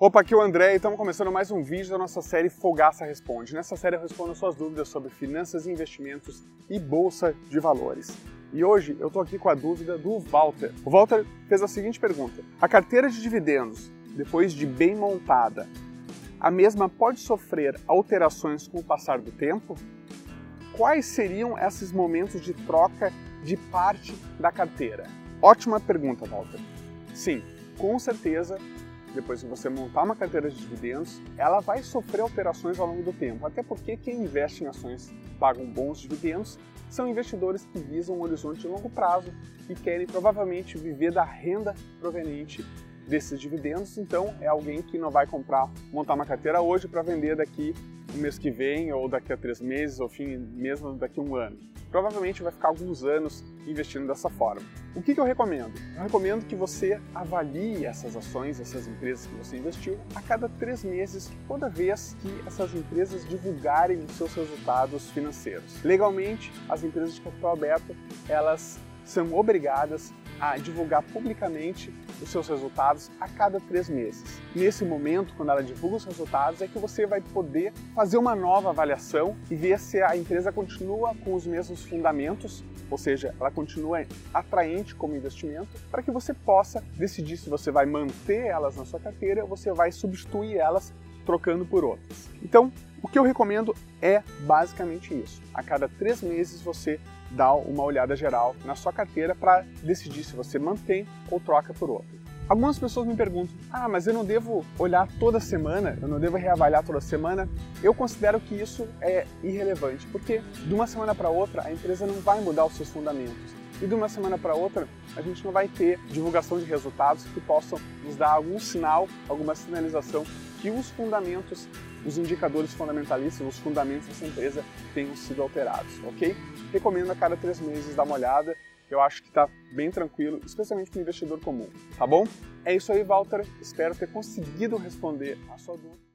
Opa, aqui é o André e estamos começando mais um vídeo da nossa série Fogaça Responde. Nessa série eu respondo suas dúvidas sobre finanças, investimentos e bolsa de valores. E hoje eu estou aqui com a dúvida do Walter. O Walter fez a seguinte pergunta: A carteira de dividendos, depois de bem montada, a mesma pode sofrer alterações com o passar do tempo? Quais seriam esses momentos de troca de parte da carteira? Ótima pergunta, Walter. Sim, com certeza depois que você montar uma carteira de dividendos, ela vai sofrer alterações ao longo do tempo, até porque quem investe em ações pagam bons dividendos são investidores que visam um horizonte de longo prazo e querem provavelmente viver da renda proveniente desses dividendos, então é alguém que não vai comprar, montar uma carteira hoje para vender daqui o mês que vem, ou daqui a três meses, ou fim, mesmo daqui a um ano. Provavelmente vai ficar alguns anos investindo dessa forma. O que, que eu recomendo? Eu recomendo que você avalie essas ações, essas empresas que você investiu, a cada três meses, toda vez que essas empresas divulgarem os seus resultados financeiros. Legalmente, as empresas de capital aberto, elas são obrigadas a divulgar publicamente os seus resultados a cada três meses. Nesse momento, quando ela divulga os resultados, é que você vai poder fazer uma nova avaliação e ver se a empresa continua com os mesmos fundamentos, ou seja, ela continua atraente como investimento, para que você possa decidir se você vai manter elas na sua carteira ou você vai substituir elas trocando por outras. Então, o que eu recomendo é basicamente isso. A cada três meses você dá uma olhada geral na sua carteira para decidir se você mantém ou troca por outra. Algumas pessoas me perguntam: ah, mas eu não devo olhar toda semana, eu não devo reavaliar toda semana. Eu considero que isso é irrelevante, porque de uma semana para outra a empresa não vai mudar os seus fundamentos. E de uma semana para outra a gente não vai ter divulgação de resultados que possam nos dar algum sinal, alguma sinalização que os fundamentos os indicadores fundamentalistas, os fundamentos dessa empresa tenham sido alterados, ok? Recomendo a cada três meses dar uma olhada, eu acho que está bem tranquilo, especialmente para o investidor comum, tá bom? É isso aí, Walter. Espero ter conseguido responder a sua dúvida.